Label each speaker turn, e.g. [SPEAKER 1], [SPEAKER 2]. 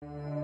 [SPEAKER 1] you